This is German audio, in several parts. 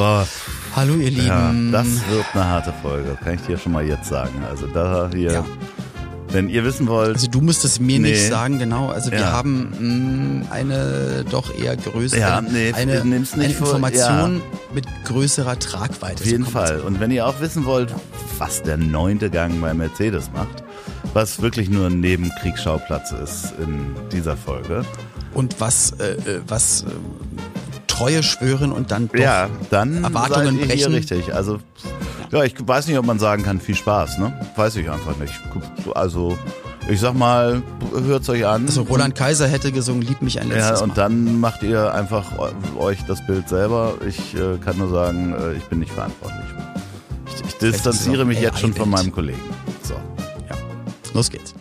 Boah. Hallo ihr Lieben. Ja, das wird eine harte Folge, kann ich dir schon mal jetzt sagen. Also da hier, Ja. wenn ihr wissen wollt, Also du musst es mir Nee. nicht sagen, genau. Also wir Ja. haben mh, eine doch eher größere, Ja, nee, eine, eine vor- Information mit größerer Tragweite. auf jeden so Fall. Und wenn ihr auch wissen wollt, was der neunte Gang bei Mercedes macht, was wirklich nur ein Nebenkriegsschauplatz ist in dieser Folge. Und was, äh, äh, was äh, Treue schwören und dann doch ja, dann Erwartungen seid ihr brechen. hier richtig. Also ja, ich weiß nicht, ob man sagen kann, viel Spaß, ne? Weiß ich einfach nicht. Also ich sag mal, hört's euch an. Also Roland Kaiser hätte gesungen, lieb mich ein letztes Ja, und Mal. dann macht ihr einfach eu- euch das Bild selber. Ich äh, kann nur sagen, äh, ich bin nicht verantwortlich. Ich, ich distanziere mich jetzt schon von meinem Kollegen. So. Ja. Los geht's.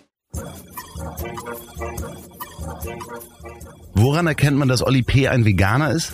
Woran erkennt man, dass Olli P. ein Veganer ist?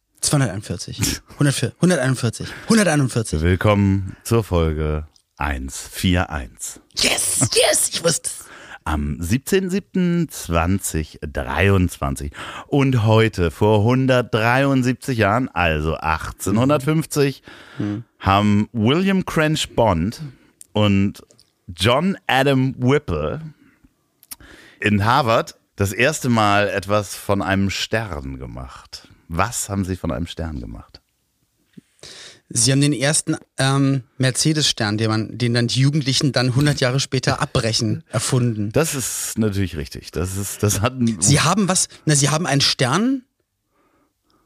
241. 104, 141. 141. willkommen zur Folge 141. Yes, yes, ich wusste es. Am 17.07.2023 und heute vor 173 Jahren, also 1850, haben William Crench Bond und John Adam Whipple in Harvard das erste Mal etwas von einem Stern gemacht. Was haben sie von einem Stern gemacht? Sie haben den ersten ähm, Mercedes-Stern, den, man, den dann die Jugendlichen dann 100 Jahre später abbrechen, erfunden. Das ist natürlich richtig. Das ist, das hat ein, Sie haben was, na, Sie haben einen Stern.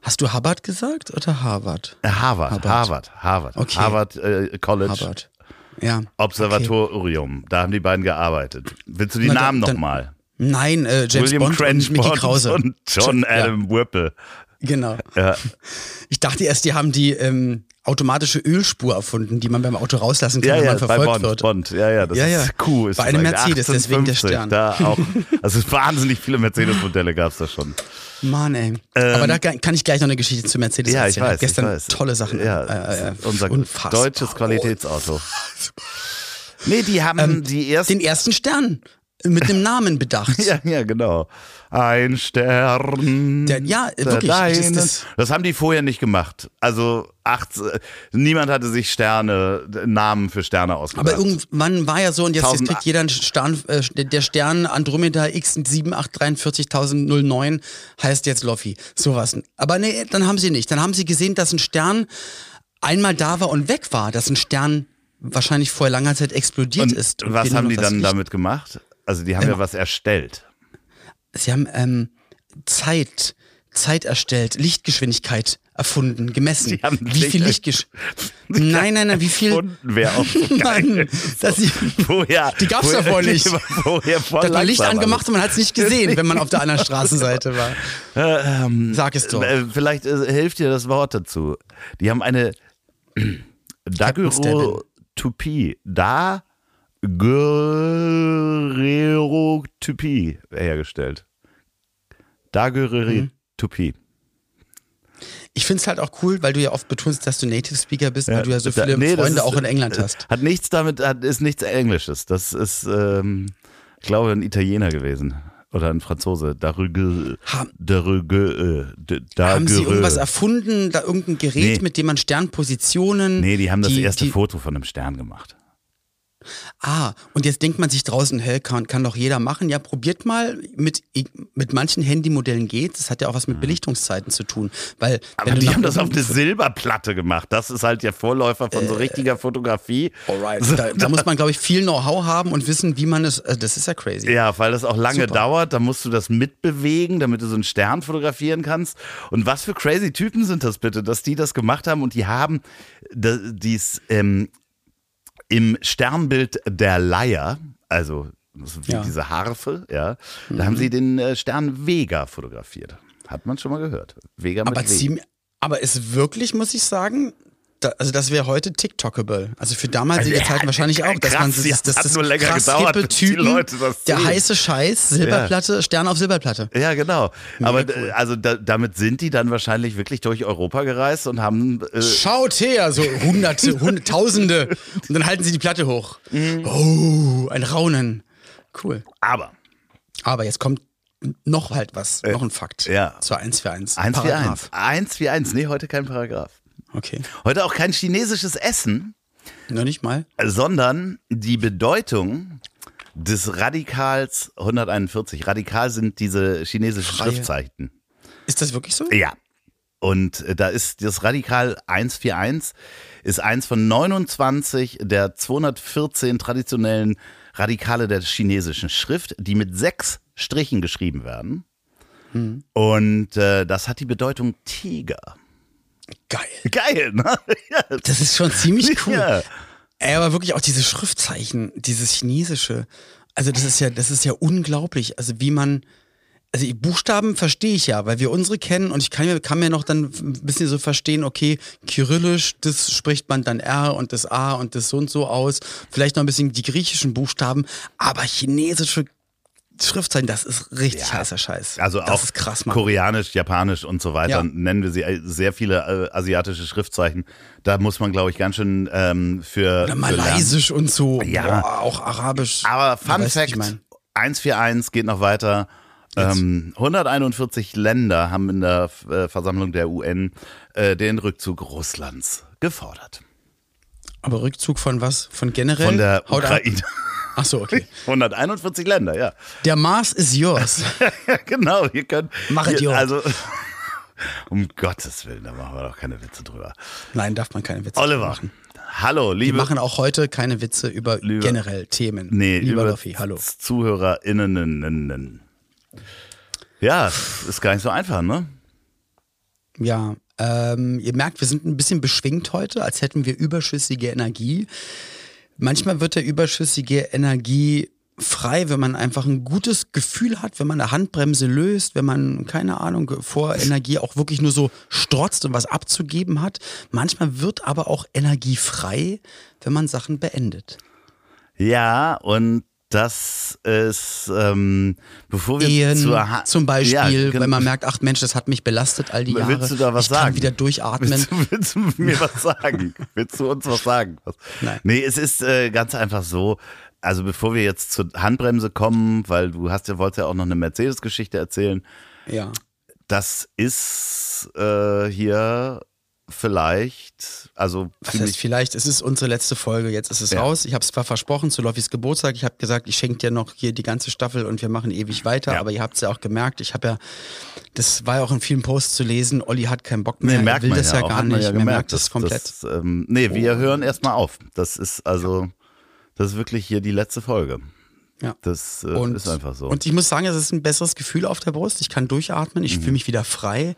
Hast du Harvard gesagt oder Harvard? Äh, Harvard, Harvard. Harvard, Harvard, Okay. Harvard äh, College. Harvard. Ja. Observatorium, da haben die beiden gearbeitet. Willst du die Na, Namen nochmal? Nein, äh, James William Bond Crench und Mickey Krause. und John Ja, Adam Whipple. Genau. Ja. Ich dachte erst, die haben die ähm, automatische Ölspur erfunden, die man beim Auto rauslassen kann, Ja, wenn ja, man bei verfolgt Bond, wird. Bond, ja, ja, das Ja, ja. ist cool. Bei einem Mercedes, deswegen der 1850, Stern. Da auch, also wahnsinnig viele Mercedes-Modelle gab es da schon. Mann, ey. Aber da kann ich gleich noch eine Geschichte zu Mercedes Ähm, Ja, ich erzählen. weiß. Gestern ich weiß. tolle Sachen. Ja, äh, äh, unser unfassbar. deutsches Qualitätsauto. Nee, die haben die ersten. Den ersten Stern mit einem Namen bedacht. Ja, ja, genau. Ein Stern. Der- ja, wirklich, das- das- Das haben die vorher nicht gemacht. Also acht, niemand hatte sich Sterne, Namen für Sterne ausgedacht. Aber irgendwann war ja so, und jetzt, jetzt kriegt jeder einen Stern, äh, der Stern Andromeda X7834009 heißt jetzt Loffi. Sowas. Aber nee, dann haben sie nicht. Dann haben sie gesehen, dass ein Stern einmal da war und weg war, dass ein Stern wahrscheinlich vor langer Zeit explodiert Und ist. und was haben die dann damit gemacht? Also die haben ja was erstellt. Sie haben ähm, Zeit, Zeit erstellt, Lichtgeschwindigkeit erfunden, gemessen. Sie haben wie viel Licht- Lichtgeschwindigkeit? Nein, nein, nein, wie viel? Erfunden wäre auch so. Mann, dass sie, Vorher, Die gab's vorher- davor nicht. Vorher voll da man Licht angemacht und man hat es nicht gesehen, wenn man auf der anderen Straßenseite war. alles. Sag es doch. Äh, Vielleicht äh, hilft dir das Wort dazu. Die haben eine Daguerreotypie. Da Daguerreotypie hergestellt. Daguerreotypie. Ich finde es halt auch cool, weil du ja oft betonst, dass du Native Speaker bist, weil du ja so da- viele nee, das Freunde ist, auch in England äh, hast. Hat nichts damit, hat, ist nichts Englisches. Das ist, ähm, ich glaube, ein Italiener gewesen. Oder ein Franzose. Darüge, Haben- Darüge, äh, Haben sie irgendwas erfunden, da irgendein Gerät, Nee. mit dem man Sternpositionen. Nee, die haben das erste die, Foto von einem Stern gemacht. Ah, und jetzt denkt man sich draußen, hä, kann, kann doch jeder machen. Ja, probiert mal. Mit, mit manchen Handymodellen geht. Das hat ja auch was mit Belichtungszeiten zu tun. Weil, Mhm. Aber die haben das auf eine Silberplatte gemacht. Das ist halt der Vorläufer von so richtiger Fotografie. Alright. Da, da muss man, glaube ich, viel Know-how haben und wissen, wie man es. äh, Das ist ja crazy. Ja, weil das auch lange Super. dauert, da musst du das mitbewegen, damit du so einen Stern fotografieren kannst. Und was für crazy Typen sind das bitte, dass die das gemacht haben und die haben dies ähm, im Sternbild der Leier, also wie Ja. diese Harfe, ja, da haben sie den äh, Stern Vega fotografiert. Hat man schon mal gehört. Vega mit Aber, zieh, aber ist wirklich, muss ich sagen, da, also das wäre heute TikTokable. Also für damalige Also, ja, Zeiten wahrscheinlich auch, dass krass, man das, ja, das, hat das nur länger krass gedauert, hippe Typen, Leute das der heiße Scheiß, Silberplatte, Stern auf Silberplatte. Ja, genau. Aber cool. äh, also da, damit sind die dann wahrscheinlich wirklich durch Europa gereist und haben äh, Schaut her, so hunderte, hundert, tausende. Und dann halten sie die Platte hoch. Mhm. Oh, ein Raunen. Cool. aber Aber jetzt kommt noch halt was, noch ein Fakt. Äh, ja. Zur 1 für 1. 1 für 1. Paragraph. 1 für 1. Nee, heute kein Paragraph. Okay. Heute auch kein chinesisches Essen, Noch nicht mal. sondern die Bedeutung des Radikals 141. Radikal sind diese chinesischen Freie. Schriftzeichen. Ist das wirklich so? Ja. Und äh, da ist das Radikal 141 ist eins von 29 der 214 traditionellen Radikale der chinesischen Schrift, die mit sechs Strichen geschrieben werden. Und äh, das hat die Bedeutung Tiger. Geil. Geil, ne? ja. Das ist schon ziemlich cool. Ja. Ey, aber wirklich auch diese Schriftzeichen, dieses Chinesische. Also das ist ja, das ist ja unglaublich. Also wie man, also die Buchstaben verstehe ich ja, weil wir unsere kennen und ich kann mir, kann mir noch dann ein bisschen so verstehen, okay, Kyrillisch, das spricht man dann R und das A und das so und so aus. Vielleicht noch ein bisschen die griechischen Buchstaben, aber chinesische Schriftzeichen, das ist richtig heißer Scheiß. Also das auch ist krass. Koreanisch, Japanisch und so weiter Ja. nennen wir sie äh, sehr viele äh, asiatische Schriftzeichen. Da muss man, glaube ich, ganz schön ähm, für. Oder für Malaysisch und so. Ja. Boah, auch Arabisch. Aber Fun weißt, Fact, ich mein. 141 geht noch weiter. Ähm, 141 Länder haben in der äh, Versammlung der UN äh, den Rückzug Russlands gefordert. Aber Rückzug von was? Von generell? Von der Haut ab. Ach so, okay. 141 Länder, ja. Der Mars is yours. genau, ihr könnt. Mach es. Also, um Gottes Willen, da machen wir doch keine Witze drüber. Nein, darf man keine Witze Oliver, machen. hallo, Wir liebe. machen auch heute keine Witze über Lieber- generell Themen. Nee, Lieber über Loffi, hallo. ZuhörerInnen. Ja, ist gar nicht so einfach, ne? Ja, ähm, ihr merkt, wir sind ein bisschen beschwingt heute, als hätten wir überschüssige Energie. Manchmal wird der überschüssige Energie frei, wenn man einfach ein gutes Gefühl hat, wenn man eine Handbremse löst, wenn man, keine Ahnung, vor Energie auch wirklich nur so strotzt und was abzugeben hat. Manchmal wird aber auch Energie frei, wenn man Sachen beendet. Ja, und das ist, ähm, bevor wir Ehen zur zum Beispiel, Ja, genau. wenn man merkt, ach Mensch, das hat mich belastet all die Jahre. Willst du da was ich sagen? kann wieder durchatmen. Willst du, willst du mir was sagen? willst du uns was sagen? Was? Nein. Nee, es ist äh, ganz einfach so. Also bevor wir jetzt zur Handbremse kommen, weil du hast ja, wolltest ja auch noch eine Mercedes-Geschichte erzählen. Ja. Das ist äh, hier vielleicht, also ziemlich heißt vielleicht, es ist unsere letzte Folge, jetzt ist es Ja. raus. Ich habe es zwar versprochen zu Loffis Geburtstag, ich habe gesagt, ich schenke dir noch hier die ganze Staffel und wir machen ewig weiter, Ja. aber ihr habt es ja auch gemerkt, ich habe ja, das war ja auch in vielen Posts zu lesen, Olli hat keinen Bock Nee, mehr, er merkt will man das ja, auch, gar nicht, ja gemerkt, merkt das komplett. Das, ähm, nee, wir hören erstmal auf. Das ist also, das ist wirklich hier die letzte Folge. Ja. Das äh, Und, ist einfach so. und ich muss sagen, es ist ein besseres Gefühl auf der Brust, ich kann durchatmen, ich fühle mich wieder frei.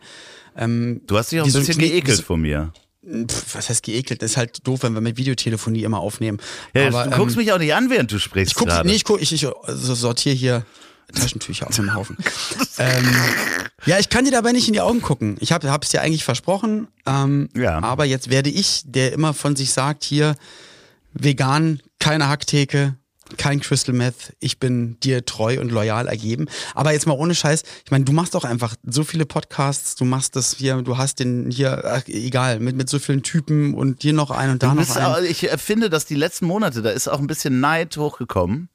Ähm, du hast dich auch ein bisschen Knie- geekelt vor mir. pff, was heißt geekelt, das ist halt doof, wenn wir mit Videotelefonie immer aufnehmen. Ja, aber, du guckst ähm, mich auch nicht an, während du sprichst Ich guck, nee, ich guck, ich, ich also sortiere hier Taschentücher auf dem Haufen. ähm, ja, ich kann dir dabei nicht in die Augen gucken. Ich habe es dir eigentlich versprochen. Ähm, Ja. Aber jetzt werde ich, der immer von sich sagt, hier vegan, keine Hacktheke, kein Crystal Meth, ich bin dir treu und loyal ergeben. Aber jetzt mal ohne Scheiß, ich meine, du machst doch einfach so viele Podcasts, du machst das hier, du hast den hier, ach, egal, mit, mit so vielen Typen und hier noch einen und da noch einen. auch, ich äh, finde, dass die letzten Monate, da ist auch ein bisschen Neid hochgekommen.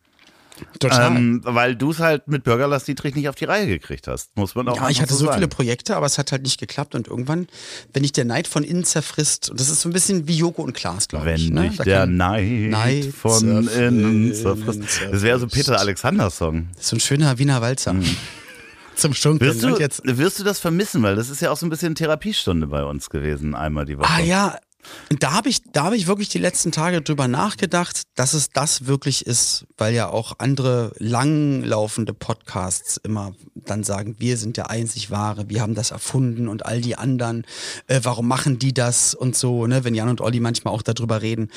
Total. Ähm, weil du es halt mit Bürgerlass Dietrich nicht auf die Reihe gekriegt hast. Muss man auch Ja, ich hatte so sagen. viele Projekte, aber es hat halt nicht geklappt. Und irgendwann, wenn dich der Neid von innen zerfrisst, und das ist so ein bisschen wie Joko und Klaas, glaube Wenn ich. Ne? dich Da der Neid, Neid von innen zerfrisst. Das wäre so Peter Alexander-Song. Das ist so ein schöner Wiener Walzer. Zum Schunkeln. Mhm. Wirst du, Und jetzt, wirst du das vermissen? Weil das ist ja auch so ein bisschen Therapiestunde bei uns gewesen, einmal die Woche. ah ja, und da habe ich da ich wirklich die letzten Tage drüber nachgedacht, dass es das wirklich ist, weil ja auch andere langlaufende Podcasts immer dann sagen, wir sind der einzig wahre, wir haben das erfunden und all die anderen, äh, warum machen die das und so, ne, wenn Jan und Olli manchmal auch darüber reden.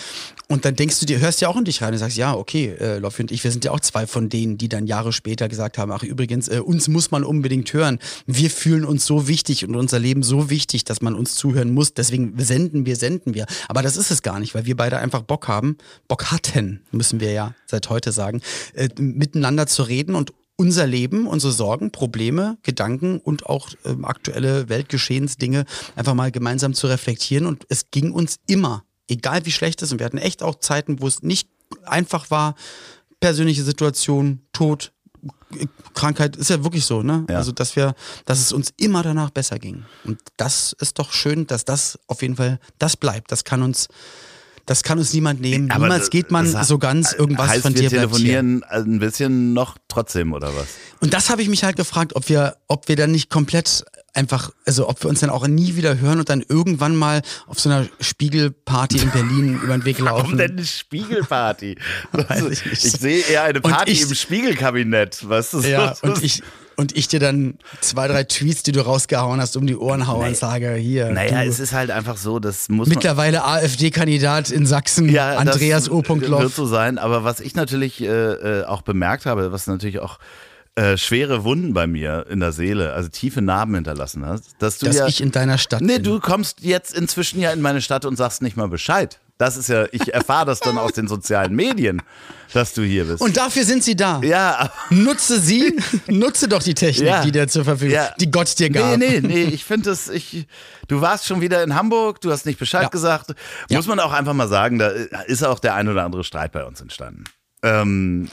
Und dann denkst du dir, hörst ja auch in dich rein und sagst, ja, okay, äh, Loffi und ich, wir sind ja auch zwei von denen, die dann Jahre später gesagt haben, ach übrigens, äh, uns muss man unbedingt hören. Wir fühlen uns so wichtig und unser Leben so wichtig, dass man uns zuhören muss. Deswegen senden wir, senden wir. Aber das ist es gar nicht, weil wir beide einfach Bock haben, Bock hatten, müssen wir ja seit heute sagen, äh, miteinander zu reden und unser Leben, unsere Sorgen, Probleme, Gedanken und auch ähm, aktuelle Weltgeschehensdinge einfach mal gemeinsam zu reflektieren. Und es ging uns immer, egal wie schlecht es ist, und wir hatten echt auch Zeiten, wo es nicht einfach war, persönliche Situation, Tod, Krankheit ist ja wirklich so, ne? Ja. Also, dass wir, dass es uns immer danach besser ging. Und das ist doch schön, dass das auf jeden Fall, das bleibt. Das kann uns, das kann uns niemand nehmen. Aber Niemals geht man so ganz irgendwas heißt, von wir dir hier. telefonieren ein bisschen noch trotzdem, oder was? Und das habe ich mich halt gefragt, ob wir, ob wir dann nicht komplett einfach, also ob wir uns dann auch nie wieder hören und dann irgendwann mal auf so einer Spiegelparty in Berlin über den Weg laufen. Warum denn eine Spiegelparty? Also, ich ich sehe eher eine Party ich- im Spiegelkabinett. Was ist Ja, das? und ich, und ich dir dann zwei, drei Tweets, die du rausgehauen hast, um die Ohren haue und sage, hier, Naja, es ist halt einfach so, das muss mittlerweile AfD-Kandidat in Sachsen, Ja, Andreas O. wird Loff. so sein. Aber was ich natürlich äh, äh, auch bemerkt habe, was natürlich auch äh, schwere Wunden bei mir in der Seele, also tiefe Narben hinterlassen hat, dass du Dass ja. ich in deiner Stadt nee, bin. du kommst jetzt inzwischen ja in meine Stadt und sagst nicht mal Bescheid. Das ist ja, ich erfahre das dann aus den sozialen Medien, dass du hier bist. Und dafür sind sie da. ja, Nutze sie, nutze doch die Technik, Ja. die dir zur Verfügung, Ja. die Gott dir gab. Nee, nee, nee, ich finde das, ich, du warst schon wieder in Hamburg, du hast nicht Bescheid Ja. gesagt. Muss man auch einfach mal sagen, da ist auch der ein oder andere Streit bei uns entstanden. Ähm,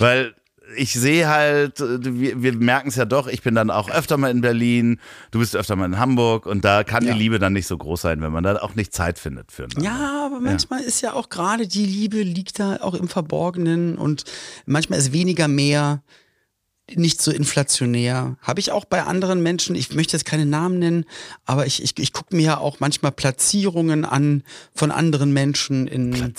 weil ich sehe halt, wir, wir merken es ja doch, ich bin dann auch öfter mal in Berlin, du bist öfter mal in Hamburg und da kann Ja. die Liebe dann nicht so groß sein, wenn man da auch nicht Zeit findet für Ja, aber manchmal ist ja auch gerade die Liebe liegt da auch im Verborgenen und manchmal ist weniger mehr nicht so inflationär. Habe ich auch bei anderen Menschen, ich möchte jetzt keine Namen nennen, aber ich, ich, ich gucke mir ja auch manchmal Platzierungen an von anderen Menschen in,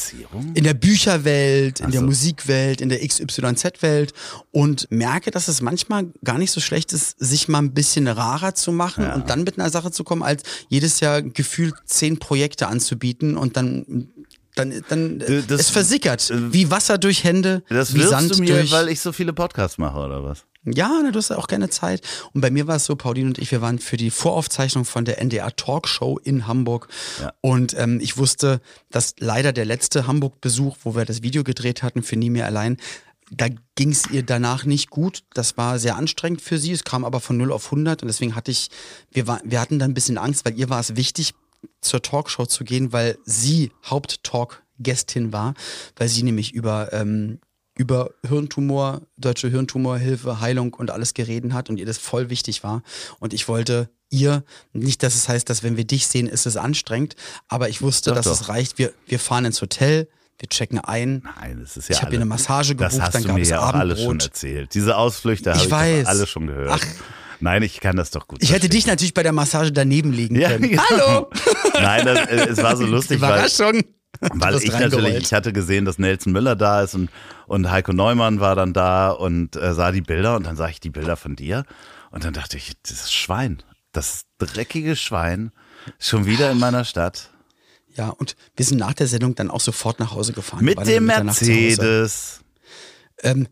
in der Bücherwelt, in Ach der. Musikwelt, in der XYZ-Welt und merke, dass es manchmal gar nicht so schlecht ist, sich mal ein bisschen rarer zu machen und dann mit einer Sache zu kommen, als jedes Jahr gefühlt zehn Projekte anzubieten und dann dann, dann das- es versickert äh, wie Wasser durch Hände, Das wie Sand du mir, durch. weil ich so viele Podcasts mache, oder was? Ja, na, du hast ja auch gerne Zeit. Und bei mir war es so, Pauline und ich, wir waren für die Voraufzeichnung von der NDR Talkshow in Hamburg. Ja. Und ähm, ich wusste, dass leider der letzte Hamburg-Besuch, wo wir das Video gedreht hatten für Nie mehr allein, da ging es ihr danach nicht gut. Das war sehr anstrengend für sie. Es kam aber von 0 auf 100 und deswegen hatte ich, wir, war, wir hatten dann ein bisschen Angst, weil ihr war es wichtig, zur Talkshow zu gehen, weil sie Haupttalk-Gästin war, weil sie nämlich über ähm, über Hirntumor, deutsche Hirntumorhilfe, Heilung und alles geredet hat und ihr das voll wichtig war. Und ich wollte ihr, nicht, dass es heißt, dass wenn wir dich sehen, ist es anstrengend, aber ich wusste, Doch, dass doch. es reicht. Wir, wir fahren ins Hotel, wir checken ein. Nein, das ist ja Ich habe eine Massage Das gebucht, hast dann du gab mir es ja auch alles schon Abendbrot. erzählt. Diese Ausflüchte Ich habe ich weiß. doch alle schon gehört. Ach. Nein, ich kann das doch gut. Ich hätte verstehen. dich natürlich bei der Massage daneben liegen Ja, können. genau. Hallo! Nein, das, äh, es war so lustig, weil, Überraschung! weil bist ich natürlich, ich hatte gesehen, dass Nelson Müller da ist und, und Heiko Neumann war dann da und äh, sah die Bilder und dann sah ich die Bilder von dir und dann dachte ich, das Schwein, das dreckige Schwein, schon wieder in meiner Stadt. Ja, und wir sind nach der Sendung dann auch sofort nach Hause gefahren. Mit dem. Mercedes. Ähm,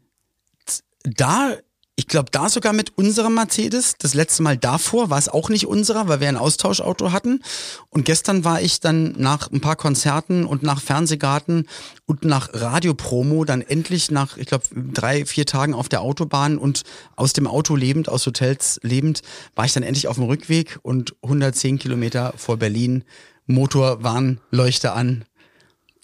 da, ich glaube, da sogar mit unserem Mercedes. Das letzte Mal davor war es auch nicht unserer, weil wir ein Austauschauto hatten. Und gestern war ich dann nach ein paar Konzerten und nach Fernsehgarten und nach Radiopromo dann endlich nach, ich glaube, drei, vier Tagen auf der Autobahn und aus dem Auto lebend, aus Hotels lebend, war ich dann endlich auf dem Rückweg und 110 Kilometer vor Berlin, Motorwarnleuchte an.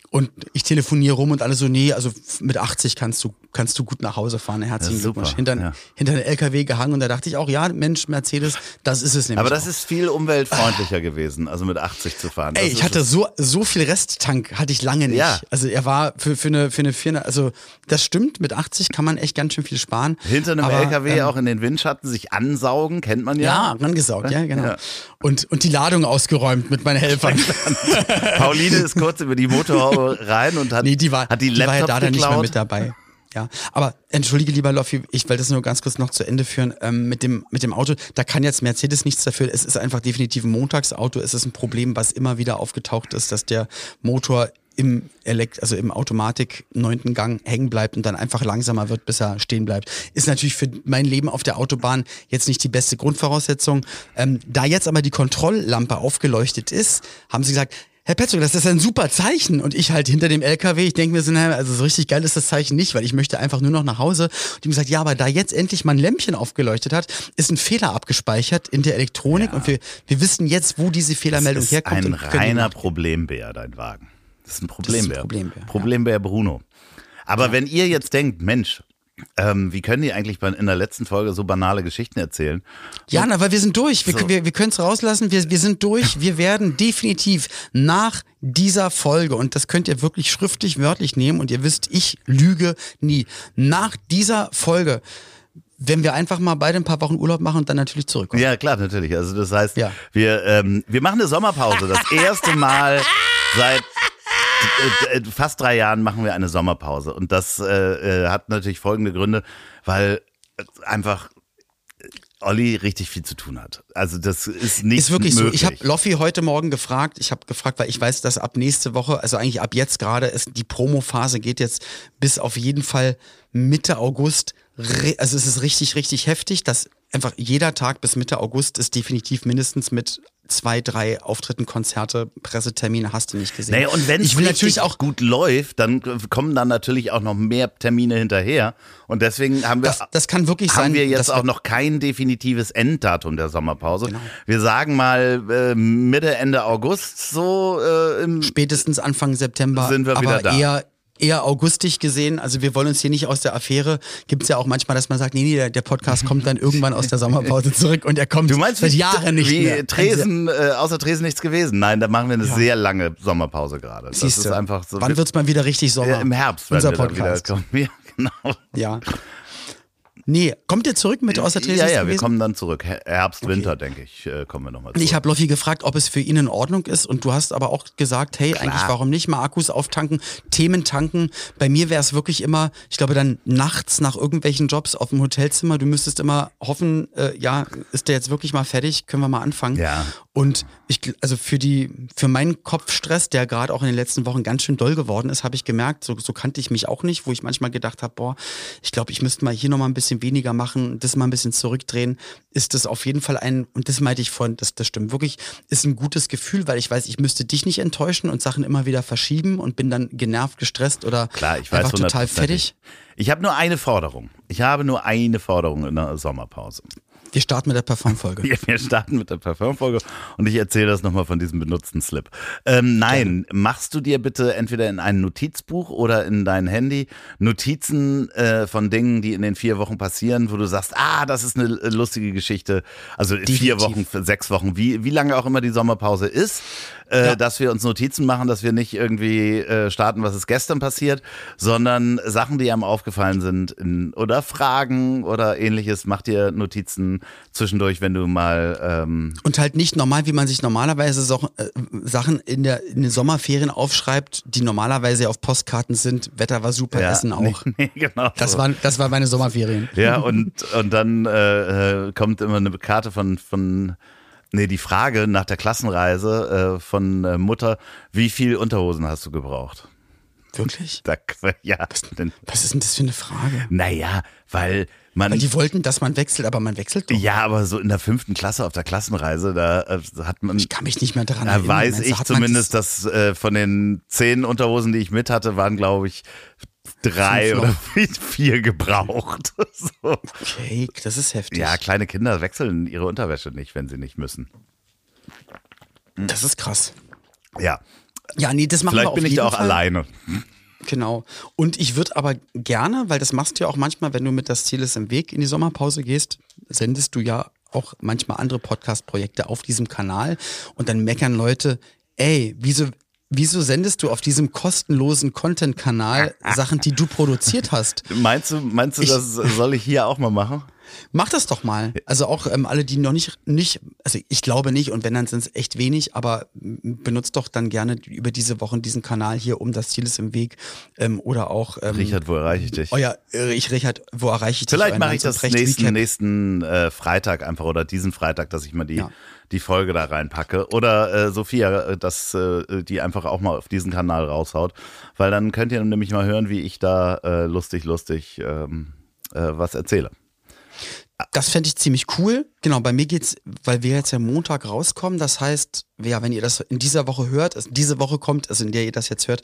Und ich telefoniere rum und alle so, nee, also mit 80 kannst du, kannst du gut nach Hause fahren. Herzlichen Glückwunsch. Hinter, ja. hinter den LKW gehangen und da dachte ich auch, ja, Mensch, Mercedes, das ist es nämlich. Aber das auch. ist viel umweltfreundlicher gewesen, also mit 80 zu fahren. Das Ey, ich hatte so, so viel Resttank hatte ich lange nicht. Ja. Also er war für, für eine, für eine Firma, also das stimmt, mit 80 kann man echt ganz schön viel sparen. hinter einem Aber, LKW ähm, auch in den Windschatten sich ansaugen, kennt man Ja, ja. rangesaugt, ja, genau. Ja. Und, und die Ladung ausgeräumt mit meinen Helfern. Pauline ist kurz über die Motorhaube rein und hat, nee, die war, hat die, die war ja da dann nicht mehr mit dabei. Ja, aber entschuldige lieber Loffi, ich will das nur ganz kurz noch zu Ende führen. Ähm, mit, dem, mit dem Auto, da kann jetzt Mercedes nichts dafür. Es ist einfach definitiv ein Montagsauto. Es ist ein Problem, was immer wieder aufgetaucht ist, dass der Motor im Elekt also im Automatik neunten Gang hängen bleibt und dann einfach langsamer wird, bis er stehen bleibt. Ist natürlich für mein Leben auf der Autobahn jetzt nicht die beste Grundvoraussetzung. Ähm, da jetzt aber die Kontrolllampe aufgeleuchtet ist, haben sie gesagt, Herr Petzog, das ist ein super Zeichen. Und ich halt hinter dem LKW, ich denke mir so, naja, also so richtig geil ist das Zeichen nicht, weil ich möchte einfach nur noch nach Hause. Und die haben gesagt, ja, aber da jetzt endlich mal ein Lämpchen aufgeleuchtet hat, ist ein Fehler abgespeichert in der Elektronik und wir, wir wissen jetzt, wo diese Fehlermeldung Das ist herkommt. ein reiner Problembär, dein Wagen. Das ist ein Problembär. Problembär, ja. Problembär Bruno. Aber wenn ihr jetzt denkt, Mensch, ähm, wie können die eigentlich in der letzten Folge so banale Geschichten erzählen? Ja, na, weil wir sind durch. Wir, So. wir, wir können es rauslassen. Wir, wir sind durch. Wir werden definitiv nach dieser Folge, und das könnt ihr wirklich schriftlich, wörtlich nehmen, und ihr wisst, ich lüge nie. Nach dieser Folge, wenn wir einfach mal beide ein paar Wochen Urlaub machen und dann natürlich zurückkommen. Ja, klar, natürlich. Also das heißt, Ja. wir, ähm, wir machen eine Sommerpause. Das erste Mal seit fast drei Jahren machen wir eine Sommerpause. Und das äh, äh, hat natürlich folgende Gründe, weil äh, einfach äh, Olli richtig viel zu tun hat. Also das ist nicht Ist wirklich möglich. so. Ich habe Loffi heute Morgen gefragt. Ich habe gefragt, weil ich weiß, dass ab nächste Woche, also eigentlich ab jetzt gerade, ist die Promo-Phase geht jetzt bis auf jeden Fall Mitte August. Also es ist richtig, richtig heftig, dass einfach jeder Tag bis Mitte August ist definitiv mindestens mit zwei, drei Auftritten, Konzerte, Pressetermine hast du nicht gesehen. Naja, und wenn es natürlich auch gut läuft, dann kommen dann natürlich auch noch mehr Termine hinterher. Und deswegen haben wir, Das- das kann wirklich haben sein, wir jetzt auch noch kein definitives Enddatum der Sommerpause. Genau. Wir sagen mal äh, Mitte, Ende August so äh, im spätestens Anfang September. Sind wir aber wieder da. eher eher augustig gesehen. Also wir wollen uns hier nicht aus der Affäre. Gibt es ja auch manchmal, dass man sagt, nee, nee, der, der Podcast kommt dann irgendwann aus der Sommerpause zurück und er kommt Du meinst seit Jahren nicht wie mehr. Tresen, äh, außer Tresen nichts gewesen. Nein, da machen wir eine Ja. sehr lange Sommerpause gerade. Das Siehst ist du, einfach so. Wann wird's mal wieder richtig Sommer? Ja, Im Herbst, wenn Unser wir dann wieder Podcast. kommen. Ja, genau. Ja. Nee, kommt ihr zurück mit aus der? Ja, ja, wir gewesen? kommen dann zurück. Her- Herbst, Winter, denke ich, äh, kommen wir nochmal zurück. Ich habe Loffi gefragt, ob es für ihn in Ordnung ist und du hast aber auch gesagt, hey, eigentlich warum nicht mal Akkus auftanken, Themen tanken. Bei mir wäre es wirklich immer, ich glaube dann nachts nach irgendwelchen Jobs auf dem Hotelzimmer, du müsstest immer hoffen, äh, ja, ist der jetzt wirklich mal fertig, können wir mal anfangen. Ja. Und ich, also für die, für meinen Kopfstress, der gerade auch in den letzten Wochen ganz schön doll geworden ist, habe ich gemerkt, so, so kannte ich mich auch nicht, wo ich manchmal gedacht habe, boah, ich glaube, ich müsste mal hier noch mal ein bisschen weniger machen, das mal ein bisschen zurückdrehen, ist das auf jeden Fall ein, und das meinte ich vorhin, das, das stimmt wirklich, ist ein gutes Gefühl, weil ich weiß, ich müsste dich nicht enttäuschen und Sachen immer wieder verschieben und bin dann genervt, gestresst oder Klar, ich weiß einfach total fertig. Ich habe nur eine Forderung. Ich habe nur eine Forderung in der Sommerpause. Wir starten mit der Parfumfolge. Ja, wir starten mit der Parfumfolge und ich erzähle das nochmal von diesem benutzten Slip. Ähm, nein, machst du dir bitte entweder in ein Notizbuch oder in dein Handy Notizen äh, von Dingen, die in den vier Wochen passieren, wo du sagst, ah, das ist eine lustige Geschichte. Also vier Definitiv. Wochen, für sechs Wochen, wie, wie lange auch immer die Sommerpause ist, äh, Ja. dass wir uns Notizen machen, dass wir nicht irgendwie äh, starten, was ist gestern passiert, sondern Sachen, die einem aufgefallen sind in, oder Fragen oder ähnliches. Mach dir Notizen zwischendurch, wenn du mal ähm, Und halt nicht normal, wie man sich normalerweise so, äh, Sachen in, der, in den Sommerferien aufschreibt, die normalerweise auf Postkarten sind. Wetter war super, ja, Essen auch. Nee, nee, genau. Das, so. waren, das waren meine Sommerferien. ja, und, und dann äh, äh, kommt immer eine Karte von, von nee, die Frage nach der Klassenreise äh, von äh, Mutter, wie viel Unterhosen hast du gebraucht? Wirklich? Da, ja, denn, Was ist denn das für eine Frage? naja, weil man. Weil die wollten, dass man wechselt, aber man wechselt doch. ja, aber so in der fünften Klasse auf der Klassenreise, da äh, hat man. Ich kann mich nicht mehr daran Da erinnern. weiß Meinst du, ich zumindest, dass äh, von den zehn Unterhosen, die ich mit hatte, waren, glaube ich, drei oder vier gebraucht. so. Okay, das ist heftig. Ja, kleine Kinder wechseln ihre Unterwäsche nicht, wenn sie nicht müssen. Das ist krass. Ja. Ja, nee, das machen wir Vielleicht auf bin ich da auch Fall. alleine. Genau. Und ich würde aber gerne, weil das machst du ja auch manchmal, wenn du mit das Ziel ist im Weg in die Sommerpause gehst, sendest du ja auch manchmal andere Podcast-Projekte auf diesem Kanal und dann meckern Leute, ey, wieso, wieso sendest du auf diesem kostenlosen Content-Kanal Sachen, die du produziert hast? Meinst du, meinst du, Ich- das soll ich hier auch mal machen? Mach das doch mal. Also auch ähm, alle, die noch nicht, nicht, also ich glaube nicht und wenn, dann sind es echt wenig, aber m, benutzt doch dann gerne über diese Wochen diesen Kanal hier, um das Ziel ist im Weg ähm, oder auch ähm, Richard, wo erreiche ich dich? euer, äh, ich Richard, wo erreiche ich dich? Vielleicht mache ich das nächsten, Recap. nächsten äh, Freitag einfach oder diesen Freitag, dass ich mal die, Ja. die Folge da reinpacke. Oder äh, Sophia, äh, dass äh, die einfach auch mal auf diesen Kanal raushaut. Weil dann könnt ihr nämlich mal hören, wie ich da äh, lustig, lustig ähm, äh, was erzähle. Das fände ich ziemlich cool. Genau, bei mir geht's, weil wir jetzt ja Montag rauskommen. Das heißt, ja, wenn ihr das in dieser Woche hört, also diese Woche kommt, also in der ihr das jetzt hört,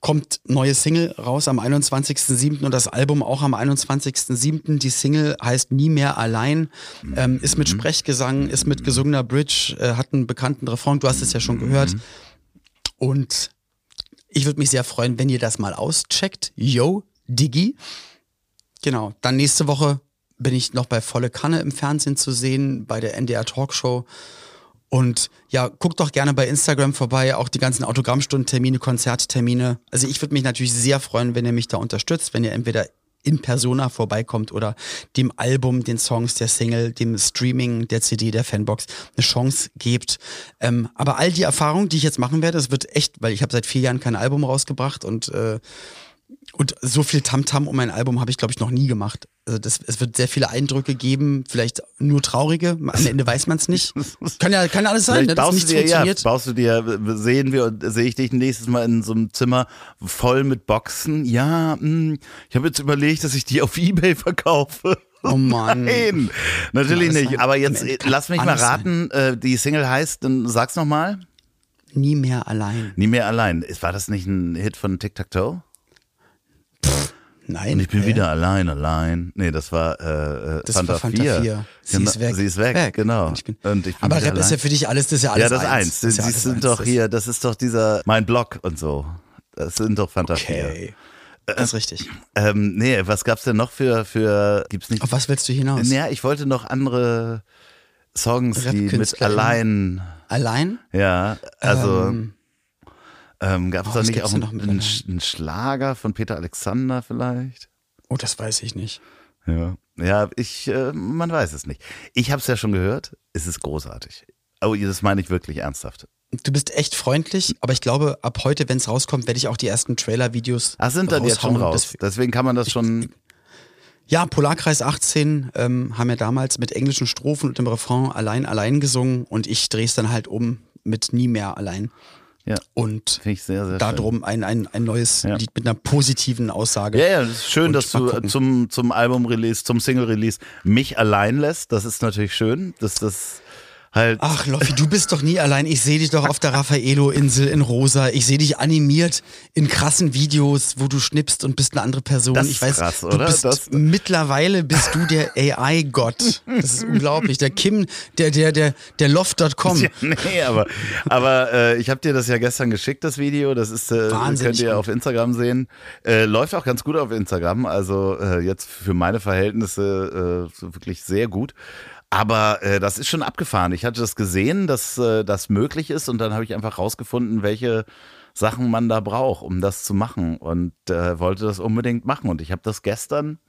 kommt neue Single raus am 21.07. und das Album auch am 21.07. Die Single heißt Nie mehr allein, ähm, ist mit Sprechgesang, ist mit gesungener Bridge, äh, hat einen bekannten Refrain. Du hast es ja schon gehört. Und ich würde mich sehr freuen, wenn ihr das mal auscheckt. Yo, Diggi. Genau. Dann nächste Woche bin ich noch bei Volle Kanne im Fernsehen zu sehen, bei der NDR Talkshow. Und ja, guckt doch gerne bei Instagram vorbei, auch die ganzen Autogrammstundentermine, Konzerttermine. Also ich würde mich natürlich sehr freuen, wenn ihr mich da unterstützt, wenn ihr entweder in Persona vorbeikommt oder dem Album, den Songs, der Single, dem Streaming, der CD, der Fanbox eine Chance gebt. Ähm, aber all die Erfahrungen, die ich jetzt machen werde, das wird echt, weil ich habe seit vier Jahren kein Album rausgebracht und äh, und so viel Tamtam um ein Album habe ich, glaube ich, noch nie gemacht. Also das, es wird sehr viele Eindrücke geben, vielleicht nur traurige. Am Ende weiß man es nicht. Kann ja, kann ja alles sein, ne, dass baust nichts du dir, ja, baust du dir, sehen wir und sehe ich dich nächstes Mal in so einem Zimmer voll mit Boxen. Ja, mh, ich habe jetzt überlegt, dass ich die auf Ebay verkaufe. Oh Mann. Nein, natürlich nicht. sein. Aber jetzt lass mich mal raten, äh, die Single heißt, dann sag's nochmal. Nie mehr allein. Nie mehr allein. War das nicht ein Hit von Tic Tac Toe? Nein. Und ich bin hä? wieder allein, allein. Nee, das war äh, äh, Das Fanta war Fanta 4. 4. Sie Genau, ist weg. Sie ist weg, genau. Und ich bin, Und ich bin aber Rap ist ja allein. für dich alles, das ist ja alles Ja, das ist eins. Das ja alles sind eins. doch Das- hier, das ist doch dieser, mein Blog und so. Das sind doch Fanta 4. Okay. Das ist richtig. Ähm, nee, was gab's denn noch für, für, gibt's nicht? Auf was willst du hinaus? Ja, ich wollte noch andere Songs, die mit allein, Allein? ja, also, Ähm, ähm, gab's oh, da nicht auch einen, einen, einen Schlager von Peter Alexander vielleicht? oh, das weiß ich nicht. Ja, ja, ich, äh, man weiß es nicht. Ich habe es ja schon gehört. Es ist großartig. Oh, das meine ich wirklich ernsthaft. Du bist echt freundlich, aber ich glaube, ab heute, wenn es rauskommt, werde ich auch die ersten Trailer-Videos Ach, sind dann jetzt schon raus. Deswegen kann man das schon. ja, Polarkreis 18 ähm, haben ja damals mit englischen Strophen und dem Refrain allein, allein gesungen und ich drehe es dann halt um mit nie mehr allein. Ja, Und sehr, sehr darum ein, ein, ein neues Ja. Lied mit einer positiven Aussage. Ja, ja, es ist schön, Und dass du gucken. zum, zum Album-Release, zum Single-Release mich allein lässt. Das ist natürlich schön, dass das halt. Ach, Loffi, du bist doch nie allein. Ich sehe dich doch auf der Raffaello-Insel in Rosa. Ich sehe dich animiert in krassen Videos, wo du schnippst und bist eine andere Person. Das ich weiß, krass, du bist Das- mittlerweile bist du der AI-Gott. Das ist unglaublich. Der Kim, der der der der Loft.com. Ja, nee, aber, aber äh, ich habe dir das ja gestern geschickt, das Video. Das ist, äh, Wahnsinnig könnt ihr gut. auf Instagram sehen. Äh, läuft auch ganz gut auf Instagram. Also äh, jetzt für meine Verhältnisse äh, wirklich sehr gut. Aber äh, das ist schon abgefahren. Ich hatte das gesehen, dass äh, das möglich ist und dann habe ich einfach rausgefunden, welche Sachen man da braucht, um das zu machen und äh, wollte das unbedingt machen. Und ich habe das gestern,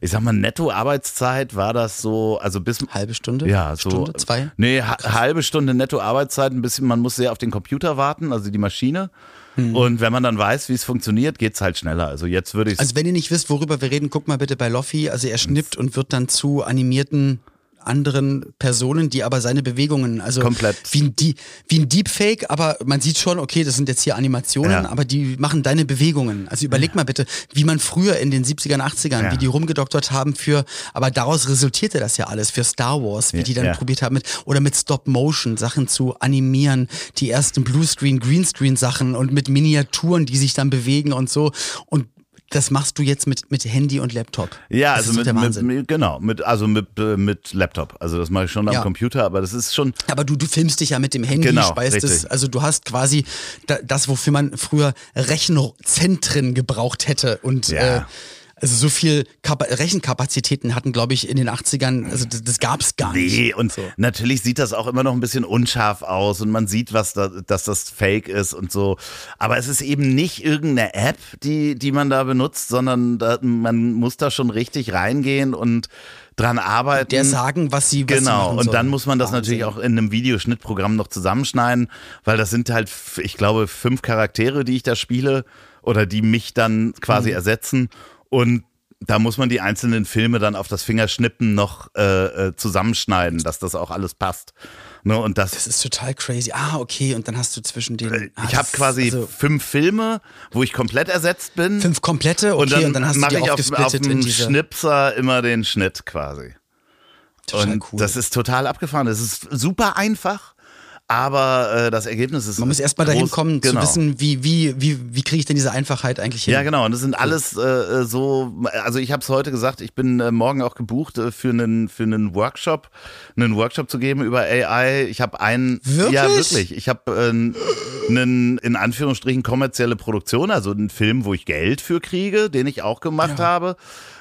ich sag mal, netto Arbeitszeit war das so, also bis Halbe Stunde? ja, so. Stunde, zwei? Nee, ha halbe Stunde netto Arbeitszeit, ein bisschen, man muss sehr auf den Computer warten, also die Maschine. Hm. Und wenn man dann weiß, wie es funktioniert, geht's halt schneller. Also jetzt würde ich Also wenn ihr nicht wisst, worüber wir reden, guckt mal bitte bei Loffi. Also er schnippt und wird dann zu animierten anderen Personen, die aber seine Bewegungen, also Komplett. wie ein, Die- wie ein Deepfake, aber man sieht schon, okay, das sind jetzt hier Animationen, Ja. aber die machen deine Bewegungen. Also überleg mal bitte, wie man früher in den 70ern, 80ern, Ja. wie die rumgedoktert haben für, aber daraus resultierte das ja alles für Star Wars, wie Ja, die dann ja. probiert haben mit, oder mit Stop-Motion Sachen zu animieren, die ersten Bluescreen, Greenscreen Sachen und mit Miniaturen, die sich dann bewegen und so und das machst du jetzt mit, mit Handy und Laptop. Ja, das also mit, mit, mit genau, mit also mit äh, mit Laptop. Also das mache ich schon am Ja. Computer, aber das ist schon Aber du, du filmst dich ja mit dem Handy, Genau, speist es. richtig. Also du hast quasi da, das, wofür man früher Rechenzentren gebraucht hätte. Und Ja. äh, also so viel Kapa Rechenkapazitäten hatten, glaube ich, in den 80ern, also das, das gab es gar nicht. Nee, und natürlich sieht das auch immer noch ein bisschen unscharf aus und man sieht, was da, dass das Fake ist und so. Aber es ist eben nicht irgendeine App, die, die man da benutzt, sondern da, man muss da schon richtig reingehen und dran arbeiten. Der sagen, was sie was sie Genau, machen und sollen. dann muss man das Wahnsinn. natürlich auch in einem Videoschnittprogramm noch zusammenschneiden, weil das sind halt, ich glaube, fünf Charaktere, die ich da spiele oder die mich dann quasi Mhm. ersetzen. Und da muss man die einzelnen Filme dann auf das Fingerschnippen noch äh, äh, zusammenschneiden, dass das auch alles passt. Ne, und das, Das ist total crazy. Ah, okay, und dann hast du zwischen den. Ah, ich habe das- quasi also fünf Filme, wo ich komplett ersetzt bin. fünf komplette, okay, und dann, und dann hast du mache die ich auf, auf dem. Schnipser immer den Schnitt quasi. Total und cool. das ist total abgefahren. Es ist super einfach, aber äh, das Ergebnis ist. Man muss erstmal dahin kommen, genau. zu wissen, wie, wie, wie, wie kriege ich denn diese Einfachheit eigentlich hin? Ja, genau. Und das sind alles äh, so, also ich habe es heute gesagt, ich bin äh, morgen auch gebucht äh, für einen für einen Workshop, einen Workshop zu geben über AI. Ich habe einen Wirklich? Ja, wirklich. Ich habe äh, einen in Anführungsstrichen kommerzielle Produktion, also einen Film, wo ich Geld für kriege, den ich auch gemacht habe.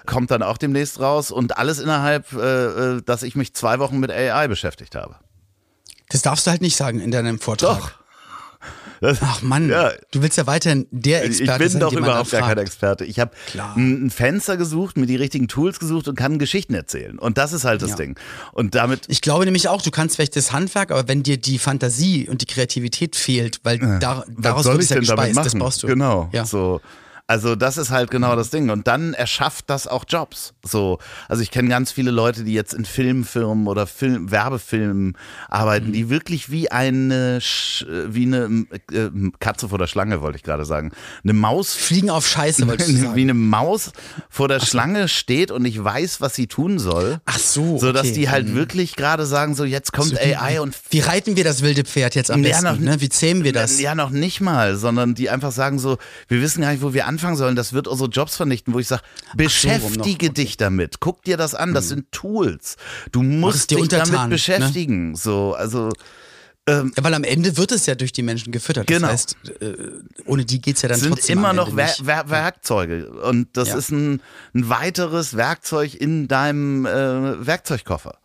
Kommt dann auch demnächst raus und alles innerhalb, äh, äh, dass ich mich zwei Wochen mit AI beschäftigt habe. Das darfst du halt nicht sagen in deinem Vortrag. Doch. Das- Ach Mann, Ja. du willst ja weiterhin der Ich Experte bin sein, doch den man überhaupt gar kein. Experte. Ich habe ein Fenster gesucht, mir die richtigen Tools gesucht und kann Geschichten erzählen. Und das ist halt das Ja. Ding. Und damit Ich glaube nämlich auch, du kannst vielleicht das Handwerk, aber wenn dir die Fantasie und die Kreativität fehlt, weil da, daraus wird ich es ja gespeist, das brauchst du. Genau. Ja. So. Also das ist halt genau das Ding. Und dann erschafft das auch Jobs. So, also ich kenne ganz viele Leute, die jetzt in Filmfirmen oder Film, Werbefilmen arbeiten, Mhm. die wirklich wie eine Sch wie eine äh, Katze vor der Schlange, wollte ich gerade sagen. Eine Maus Fliegen auf Scheiße, du wie sagen. eine Maus vor der Schlange steht und nicht weiß, was sie tun soll. Ach so, So dass okay. die halt wirklich gerade sagen, so jetzt kommt So wie- AI und Wie reiten wir das wilde Pferd jetzt am Ja, besten? noch- ne? Wie zähmen wir das? Ja, noch nicht mal, sondern die einfach sagen so, wir wissen gar nicht, wo wir anfangen sollen, das wird unsere Jobs vernichten, wo ich sage, beschäftige dich damit, guck dir das an, das sind Tools. Du musst dich damit untertan, ne? beschäftigen. So, also Ja, weil am Ende wird es ja durch die Menschen gefüttert. Genau. Das heißt, äh, ohne die geht's ja dann sind trotzdem immer noch Wer. Wer Werkzeuge und das Ja. ist ein, ein weiteres Werkzeug in deinem äh, Werkzeugkoffer.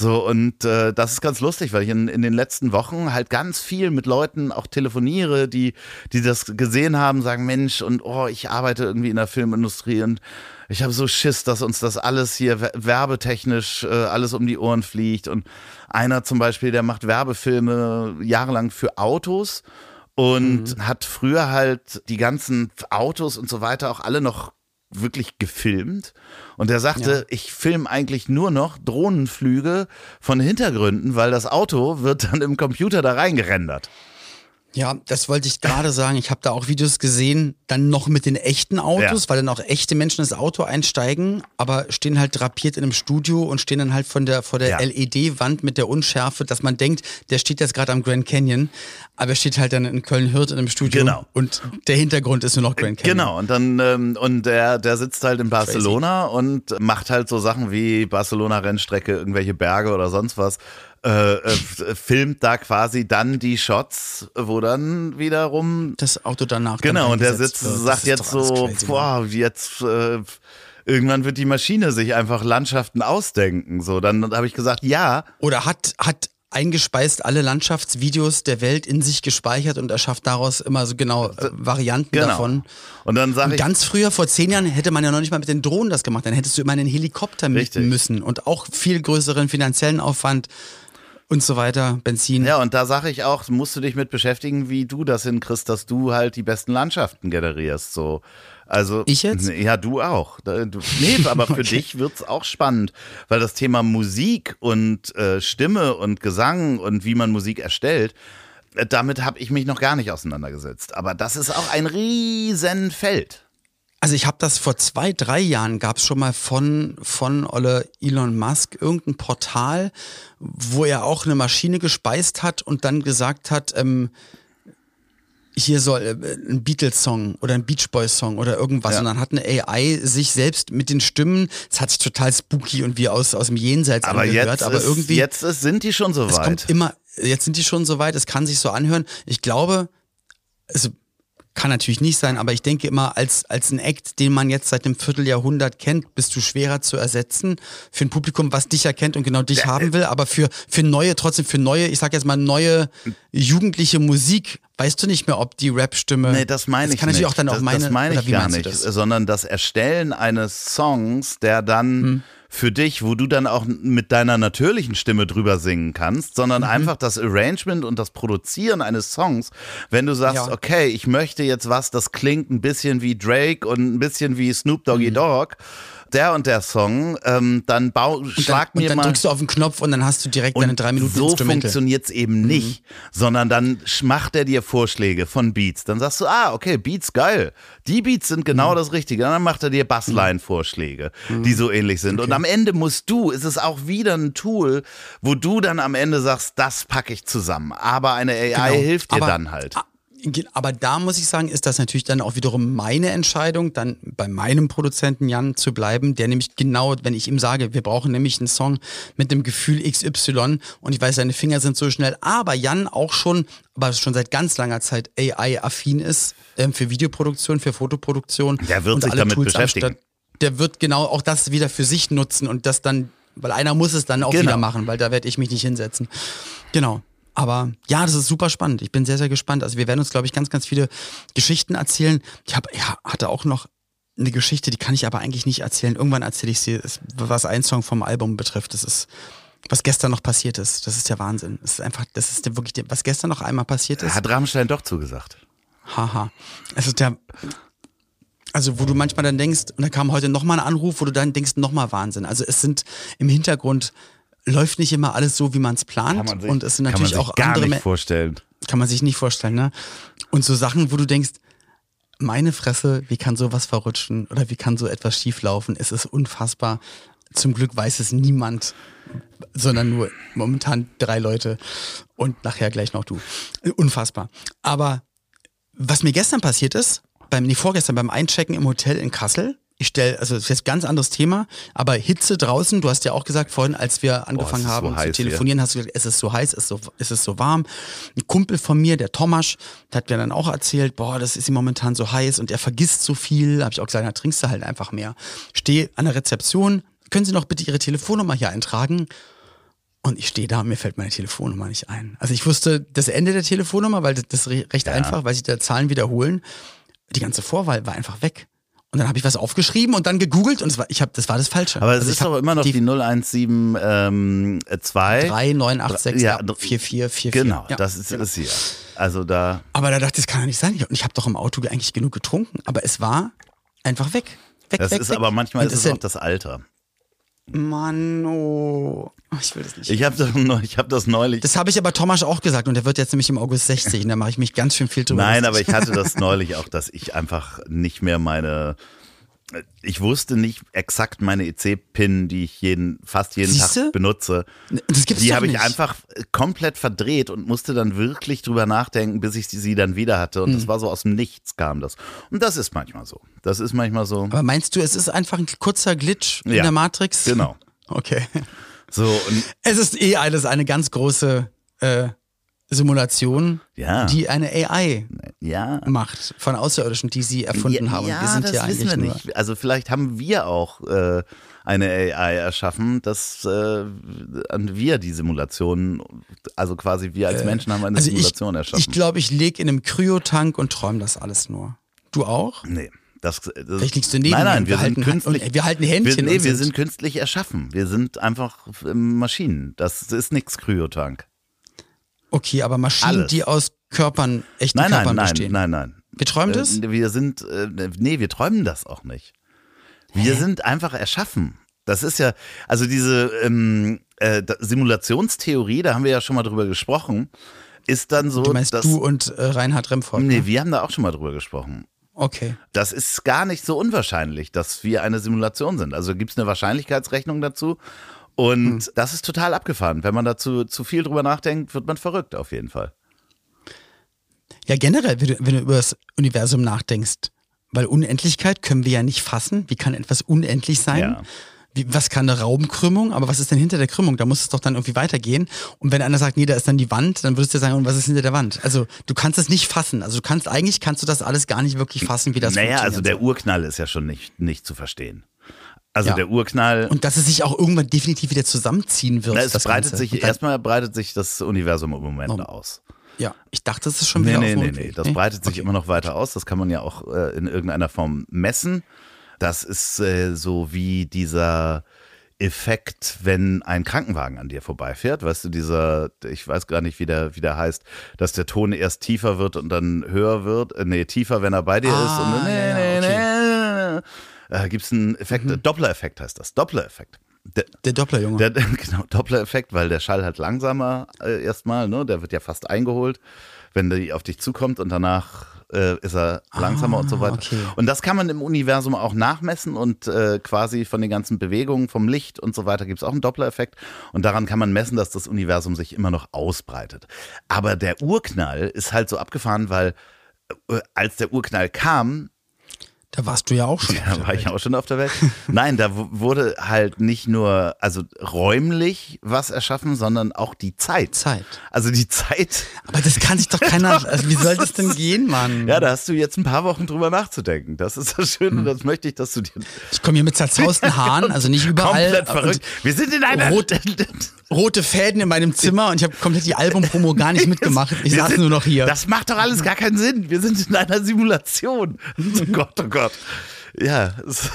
So, und äh, das ist ganz lustig, weil ich in, in den letzten Wochen halt ganz viel mit Leuten auch telefoniere, die, die das gesehen haben, sagen, Mensch, und oh, ich arbeite irgendwie in der Filmindustrie und ich habe so Schiss, dass uns das alles hier wer- werbetechnisch äh, alles um die Ohren fliegt. Und einer zum Beispiel, der macht Werbefilme jahrelang für Autos und hat früher halt die ganzen Autos und so weiter auch alle noch wirklich gefilmt. Und er sagte, ich filme eigentlich nur noch Drohnenflüge von Hintergründen, weil das Auto wird dann im Computer da reingerendert. Ja, das wollte ich gerade sagen. Ich habe da auch Videos gesehen, dann noch mit den echten Autos, Ja. weil dann auch echte Menschen ins Auto einsteigen, aber stehen halt drapiert in einem Studio und stehen dann halt von der, vor der Ja. LED-Wand mit der Unschärfe, dass man denkt, der steht jetzt gerade am Grand Canyon, aber er steht halt dann in Köln-Hürth in einem Studio Genau. und der Hintergrund ist nur noch Grand Canyon. Genau, und dann, ähm, und der, der sitzt halt in Barcelona und macht halt so Sachen wie Barcelona-Rennstrecke, irgendwelche Berge oder sonst was. Äh, äh, filmt da quasi dann die Shots, wo dann wiederum Das Auto danach. Genau, und der sitzt, wird. Sagt jetzt so, crazy, boah, jetzt äh, irgendwann wird die Maschine sich einfach Landschaften ausdenken. So, dann habe ich gesagt, ja, Oder hat, hat eingespeist alle Landschaftsvideos der Welt in sich gespeichert und erschafft daraus immer so genau äh, Varianten genau. davon. Und dann sage ich, ganz früher, vor zehn Jahren, hätte man ja noch nicht mal mit den Drohnen das gemacht. Dann hättest du immer einen Helikopter mieten müssen und auch viel größeren finanziellen Aufwand und so weiter, Benzin. ja, und da sage ich auch, musst du dich mit beschäftigen, wie du das hinkriegst, dass du halt die besten Landschaften generierst. So. Also, Ich jetzt? Ja, du auch. Du, nee, aber für dich wird's auch spannend, weil das Thema Musik und äh, Stimme und Gesang und wie man Musik erstellt, äh, damit habe ich mich noch gar nicht auseinandergesetzt. Aber das ist auch ein Riesenfeld. Also ich habe das vor zwei, drei Jahren gab es schon mal von, von Olle Elon Musk irgendein Portal, wo er auch eine Maschine gespeist hat und dann gesagt hat, ähm, hier soll äh, ein Beatles-Song oder ein Beach Boys-Song oder irgendwas Ja. und dann hat eine AI sich selbst mit den Stimmen, es hat sich total spooky und wie aus, aus dem Jenseits Aber angehört, jetzt, aber ist, irgendwie jetzt ist, sind die schon so es weit. kommt immer, jetzt sind die schon so weit, es kann sich so anhören. Ich glaube, es kann natürlich nicht sein, aber ich denke immer, als, als ein Act, den man jetzt seit einem Vierteljahrhundert kennt, bist du schwerer zu ersetzen für ein Publikum, was dich erkennt und genau dich haben will, aber für, für neue, trotzdem für neue, ich sag jetzt mal neue jugendliche Musik, weißt du nicht mehr, ob die Rap-Stimme. Nee, das meine ich kann nicht. natürlich auch dann auch das, meine, das meine ich gar nicht, das? sondern das Erstellen eines Songs, der dann Hm. Für dich, wo du dann auch mit deiner natürlichen Stimme drüber singen kannst, sondern Mhm. einfach das Arrangement und das Produzieren eines Songs, wenn du sagst, Ja. okay, ich möchte jetzt was, das klingt ein bisschen wie Drake und ein bisschen wie Snoop Doggy Mhm. Dogg, der und der Song, ähm, dann bau, Und schlag dann, mir und dann mal drückst du auf den Knopf und dann hast du direkt deine drei Minuten so Instrumente. funktioniert's eben nicht, sondern dann macht er dir Vorschläge von Beats. Dann sagst du, ah, okay, Beats geil. Die Beats sind genau das Richtige. Und dann macht er dir Bassline-Vorschläge, die so ähnlich sind. Und am Ende musst du, ist es auch wieder ein Tool, wo du dann am Ende sagst, das packe ich zusammen. Aber eine AI Genau. hilft dir Aber- dann halt. Aber da muss ich sagen, ist das natürlich dann auch wiederum meine Entscheidung, dann bei meinem Produzenten Jan zu bleiben, der nämlich genau, wenn ich ihm sage, wir brauchen nämlich einen Song mit dem Gefühl XY und ich weiß, seine Finger sind so schnell, aber Jan auch schon, aber schon seit ganz langer Zeit AI-affin ist ähm, für Videoproduktion, für Fotoproduktion. Der wird und sich alle damit Tools beschäftigen. Der wird genau auch das wieder für sich nutzen und das dann, weil einer muss es dann auch Genau. wieder machen, weil da werde ich mich nicht hinsetzen. Genau. Aber ja, das ist super spannend. Ich bin sehr, sehr gespannt. Also wir werden uns, glaube ich, ganz, ganz viele Geschichten erzählen. Ich hab, ja, hatte auch noch eine Geschichte, die kann ich aber eigentlich nicht erzählen. Irgendwann erzähle ich sie, was ein Song vom Album betrifft. Das ist, was gestern noch passiert ist. Das ist der Wahnsinn. Das ist einfach, das ist wirklich, der, was gestern noch einmal passiert ist. Hat Rammstein doch zugesagt. Haha. Also der, also wo du manchmal dann denkst, und da kam heute nochmal ein Anruf, wo du dann denkst, nochmal Wahnsinn. Also es sind im Hintergrund läuft nicht immer alles so, wie man es plant. und es sind kann natürlich man sich auch gar andere nicht Me- vorstellen. kann man sich nicht vorstellen, ne? Und so Sachen, wo du denkst, meine Fresse, wie kann sowas verrutschen oder wie kann so etwas schieflaufen? Es ist unfassbar. Zum Glück weiß es niemand, sondern nur momentan drei Leute und nachher gleich noch du. Unfassbar. Aber was mir gestern passiert ist, beim, nee, vorgestern beim Einchecken im Hotel in Kassel, ich stelle, also das ist jetzt ein ganz anderes Thema, aber Hitze draußen, du hast ja auch gesagt vorhin, als wir angefangen es ist so haben zu telefonieren, hast du gesagt, es ist so heiß, es ist so, es ist so warm. Ein Kumpel von mir, der Tomasch, der hat mir dann auch erzählt, boah, das ist ihm momentan so heiß und er vergisst so viel. Habe ich auch gesagt, na, trinkst du halt einfach mehr. Stehe an der Rezeption, können Sie noch bitte Ihre Telefonnummer hier eintragen? Und ich stehe da und mir fällt meine Telefonnummer nicht ein. Also ich wusste das Ende der Telefonnummer, weil das, ist re- recht einfach, weil sich da Zahlen wiederholen. Die ganze Vorwahl war einfach weg. Und dann habe ich was aufgeschrieben und dann gegoogelt und war, ich hab, das war das Falsche. Aber es Also ist doch immer noch die, 0172. Ähm, 2. 3, 9, 8, 6, Ja, ja, 4, 4, 4, 4. Genau, ja. das ist es hier. Also da. Aber da dachte ich, das kann ja nicht sein. Und ich habe doch im Auto eigentlich genug getrunken. Aber es war einfach weg. Weg, Das weg, ist weg. aber manchmal Und ist es auch das Alter. Mann, oh. Ich will das nicht. Ich habe das, ich hab das neulich. das habe ich aber Thomas auch gesagt und der wird jetzt nämlich im August 60 und da mache ich mich ganz schön viel drüber. Nein, aber ich hatte das neulich auch, dass ich einfach nicht mehr meine. Ich wusste nicht exakt meine EC-Pin, die ich jeden, fast jeden Siehste? Tag benutze. Das gibt's Die habe ich einfach komplett verdreht und musste dann wirklich drüber nachdenken, bis ich sie dann wieder hatte. Und das Hm. war so aus dem Nichts kam das. Und das ist manchmal so. Das ist manchmal so. Aber meinst du, es ist einfach ein kurzer Glitch in Ja, der Matrix? Genau. Okay. So, und Es ist eh alles eine ganz große äh, Simulation, Ja. die eine AI ja. macht von Außerirdischen, die sie erfunden ja, haben. Ja, wir sind das ja wissen eigentlich wir nicht. Also vielleicht haben wir auch äh, eine AI erschaffen, dass äh, wir die Simulation, also quasi wir als Menschen haben eine Also ich, Simulation erschaffen. ich glaube, ich lege in einem Kryotank und träume das alles nur. Du auch? nee. Das, das, Vielleicht liegst du neben nein, nein, wir, wir halten- künstlich. wir halten Händchen Wir, nee, wir sind- sind künstlich erschaffen. Wir sind einfach ähm, Maschinen. Das ist nichts Kryotank. Okay, aber Maschinen, Alles. die aus Körpern, echten Nein, nein, Körpern nein, bestehen. nein, nein. Wir träumen das? Äh, wir sind, äh, nee, wir träumen das auch nicht. Wir sind einfach erschaffen. Das ist ja, also diese ähm, äh, Simulationstheorie, da haben wir ja schon mal drüber gesprochen, ist dann so, Du meinst dass, du und äh, Reinhard Remford? nee, ne? wir haben da auch schon mal drüber gesprochen. Okay. Das ist gar nicht so unwahrscheinlich, dass wir eine Simulation sind. Also gibt es eine Wahrscheinlichkeitsrechnung dazu. Und Hm. das ist total abgefahren. Wenn man dazu zu viel drüber nachdenkt, wird man verrückt auf jeden Fall. Ja, generell, wenn du, wenn du über das Universum nachdenkst, weil Unendlichkeit können wir ja nicht fassen. Wie kann etwas unendlich sein? Ja. Wie, was kann eine Raumkrümmung? Aber was ist denn hinter der Krümmung? Da muss es doch dann irgendwie weitergehen. Und wenn einer sagt, nee, da ist dann die Wand, dann würdest du sagen, und was ist hinter der Wand? Also du kannst es nicht fassen. Also du kannst, eigentlich kannst du das alles gar nicht wirklich fassen, wie das Naja, funktioniert. also der Urknall ist ja schon nicht, nicht zu verstehen. Also Ja. der Urknall. und dass es sich auch irgendwann definitiv wieder zusammenziehen wird. Na, es das breitet Ganze. sich, erstmal breitet sich das Universum im Moment aus. Ja, ich dachte, es ist schon Nee, wieder nee, nee, Rückweg. nee. Das breitet sich immer noch weiter aus. Das kann man ja auch äh, in irgendeiner Form messen. Das ist äh, so wie dieser Effekt, wenn ein Krankenwagen an dir vorbeifährt. Weißt du, dieser, ich weiß gar nicht, wie der, wie der heißt, dass der Ton erst tiefer wird und dann höher wird. Äh, nee, tiefer, wenn er bei dir Ah, ist. Und dann, ja, ja, nee, nee, nee. Äh, Gibt es einen Effekt, Doppler-Effekt heißt das. Doppler-Effekt. Der, Der Dopplerjunge. der, genau, Doppler-Effekt, weil der Schall halt langsamer äh, erstmal, ne? Der wird ja fast eingeholt, wenn die auf dich zukommt und danach äh, ist er langsamer und so weiter. okay. Und das kann man im Universum auch nachmessen und äh, quasi von den ganzen Bewegungen, vom Licht und so weiter gibt es auch einen Doppler-Effekt. Und daran kann man messen, dass das Universum sich immer noch ausbreitet. Aber der Urknall ist halt so abgefahren, weil äh, als der Urknall kam, da warst du ja auch schon. auf ja, der war ich Welt. auch schon auf der Welt. Nein, da wurde halt nicht nur, also räumlich was erschaffen, sondern auch die Zeit. Zeit. Also die Zeit, Aber das kann sich doch keiner. Also wie soll das denn gehen, Mann? ja, da hast du jetzt ein paar Wochen drüber nachzudenken. Das ist das Schöne Hm. und das möchte ich, dass du dir Ich komme hier mit zerzausten Haaren, also nicht überall. komplett verrückt. Wir sind in einer Rot- Rote Fäden in meinem Zimmer und ich habe komplett die Albumpromo gar nicht mitgemacht. Ich Wir saß sind- nur noch hier. Das macht doch alles gar keinen Sinn. Wir sind in einer Simulation. Oh Gott, oh Gott. Ja, es-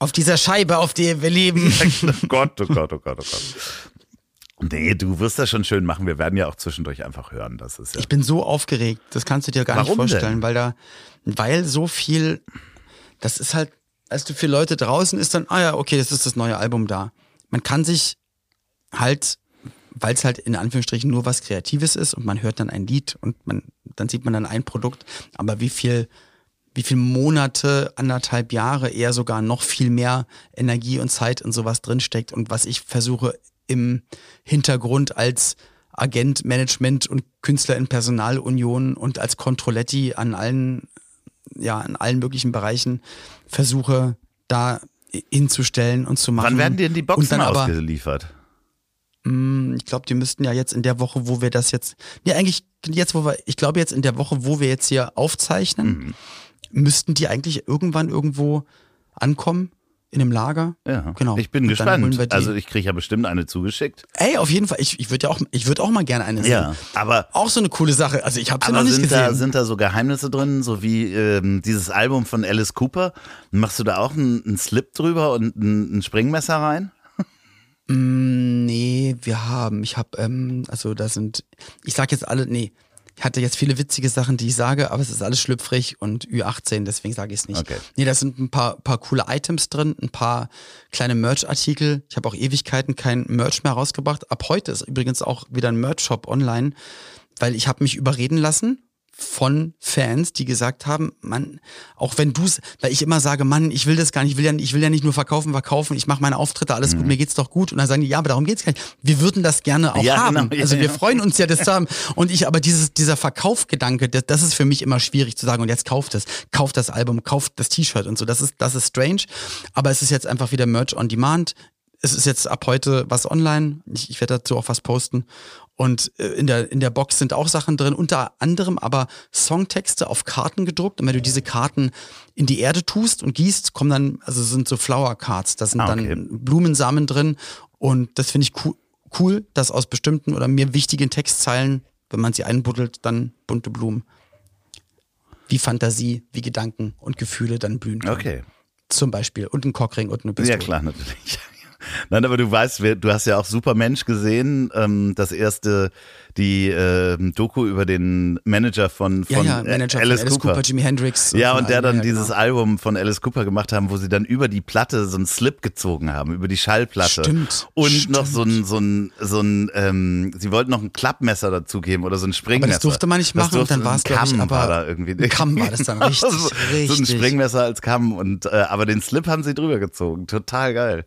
Auf dieser Scheibe, auf der wir leben. oh Gott, oh Gott, oh Gott, oh Gott. Nee, du wirst das schon schön machen. Wir werden ja auch zwischendurch einfach hören. Das ist ja. Ich bin so aufgeregt, das kannst du dir gar Warum nicht vorstellen, denn? weil da, weil so viel, das ist halt, als du für Leute draußen ist, dann, ah ja, okay, das ist das neue Album da. Man kann sich halt, weil es halt in Anführungsstrichen nur was Kreatives ist und man hört dann ein Lied und man, dann sieht man dann ein Produkt, aber wie viel, wie viel Monate, anderthalb Jahre, eher sogar noch viel mehr Energie und Zeit und sowas drinsteckt und was ich versuche im Hintergrund als Agent, Management und Künstler in Personalunion und als Controletti an allen, ja, in allen möglichen Bereichen versuche, da hinzustellen und zu machen. Wann werden dir denn die Boxen dann aber, ausgeliefert? ich glaube, die müssten ja jetzt in der Woche, wo wir das jetzt, ja eigentlich jetzt, wo wir, ich glaube jetzt in der Woche, wo wir jetzt hier aufzeichnen, Mhm. Müssten die eigentlich irgendwann irgendwo ankommen in einem Lager. Ja, genau. Ich bin gespannt. Also ich kriege ja bestimmt eine zugeschickt. Ey, auf jeden Fall. Ich, ich würde ja auch, ich würde auch mal gerne eine sehen. Ja, aber Auch so eine coole Sache. Also ich habe sie noch nicht sind gesehen. da, sind da so Geheimnisse drin, so wie ähm, dieses Album von Alice Cooper? Machst du da auch einen, einen Slip drüber und ein, ein Springmesser rein? Nee, wir haben. Ich habe, ähm, also da sind, ich sag jetzt alle, nee, ich hatte jetzt viele witzige Sachen, die ich sage, aber es ist alles schlüpfrig und Ü18, deswegen sage ich es nicht. Okay. Nee, da sind ein paar, paar coole Items drin, ein paar kleine Merch-Artikel. Ich habe auch Ewigkeiten kein Merch mehr rausgebracht. Ab heute ist übrigens auch wieder ein Merch-Shop online, weil ich habe mich überreden lassen von Fans, die gesagt haben, Mann, auch wenn du's, weil ich immer sage, Mann, ich will das gar nicht, ich will ja, ich will ja nicht nur verkaufen, verkaufen, ich mache meine Auftritte, alles Mhm. gut, mir geht's doch gut. Und dann sagen die, ja, aber darum geht's gar nicht. Wir würden das gerne auch Ja, haben. genau, ja, also wir ja. freuen uns ja, das zu haben. Und ich, aber dieses, dieser Verkaufgedanke, das, das ist für mich immer schwierig zu sagen, und jetzt kauft es, kauft das Album, kauft das T-Shirt und so. Das ist, das ist strange. Aber es ist jetzt einfach wieder Merch on Demand. Es ist jetzt ab heute was online. Ich, ich werde dazu auch was posten. Und äh, in der, in der Box sind auch Sachen drin, unter anderem aber Songtexte auf Karten gedruckt. Und wenn du diese Karten in die Erde tust und gießt, kommen dann, also sind so Flower Cards, da sind Ah, okay. dann Blumensamen drin. Und das finde ich cool, cool, dass aus bestimmten oder mir wichtigen Textzeilen, wenn man sie einbuddelt, dann bunte Blumen. Wie Fantasie, wie Gedanken und Gefühle dann blühen können. Okay. Zum Beispiel. Und ein Cockring und eine Pistole. Ja, klar, natürlich. Nein, aber du weißt, du hast ja auch Supermensch gesehen, ähm, das erste, die ähm, Doku über den Manager von, Ja, von ja, äh, Manager Alice, von Alice Cooper. Cooper, Jimi Hendrix. Ja, und der dann ja, dieses genau. Album von Alice Cooper gemacht haben, wo sie dann über die Platte so einen Slip gezogen haben, über die Schallplatte. Stimmt, Und stimmt. noch so ein, so ein, so ein, ähm, sie wollten noch ein Klappmesser dazugeben oder so ein Springmesser. das durfte man nicht machen und dann durfte- war's, ein glaub ich, aber- war da irgendwie. ein Kamm war das dann, richtig, so, So ein richtig. Springmesser als Kamm und, äh, aber den Slip haben sie drüber gezogen. Total geil.